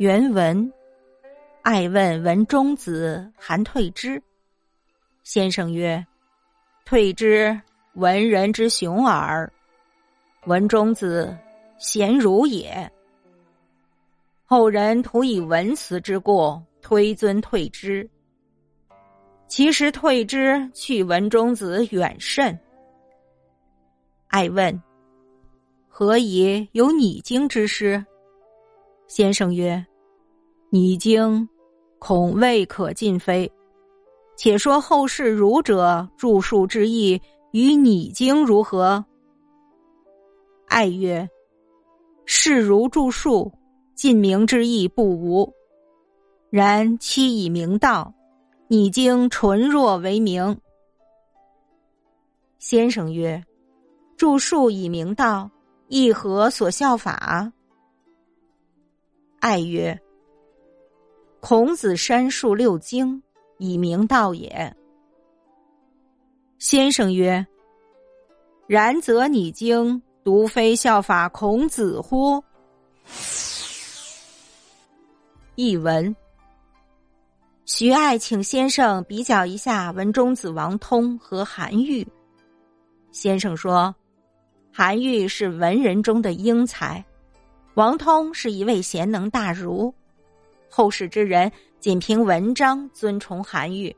原文：爱问文中子韩退之。先生曰：“退之，文人之雄耳。文中子，贤儒也。后人徒以文辞之过，推尊退之。其实退之去文中子远甚。”爱问：“何以有拟经之诗？”先生曰。拟经，恐未可尽非。且说后世儒者著述之意与拟经如何？爱曰：世儒著述，尽明之意不无。然期以明道，拟经纯若为明。先生曰：著述以明道，亦何所效法？爱曰。孔子删述六经，以明道也。先生曰：“然则你经，独非效法孔子乎？”译文：徐爱请先生比较一下文中子王通和韩愈。先生说：“韩愈是文人中的英才，王通是一位贤能大儒。”后世之人仅凭文章尊崇韩愈，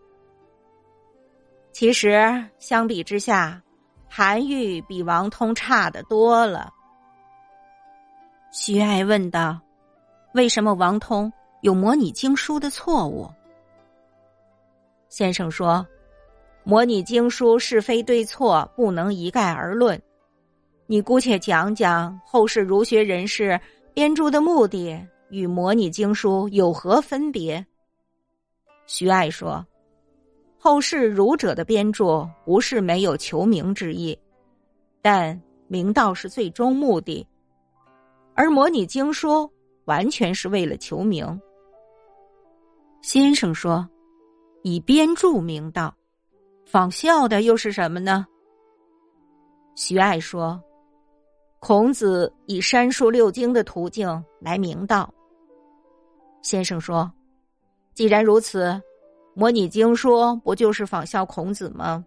其实相比之下，韩愈比王通差的多了。徐爱问道：“为什么王通有模拟经书的错误？”先生说：“模拟经书是非对错不能一概而论，你姑且讲讲后世儒学人士编著的目的。”与模拟经书有何分别？徐爱说：“后世儒者的编著不是没有求名之意，但明道是最终目的，而模拟经书完全是为了求名。”先生说：“以编著明道，仿效的又是什么呢？”徐爱说：“孔子以删述六经的途径来明道。”先生说：“既然如此，模拟经说不就是仿效孔子吗？”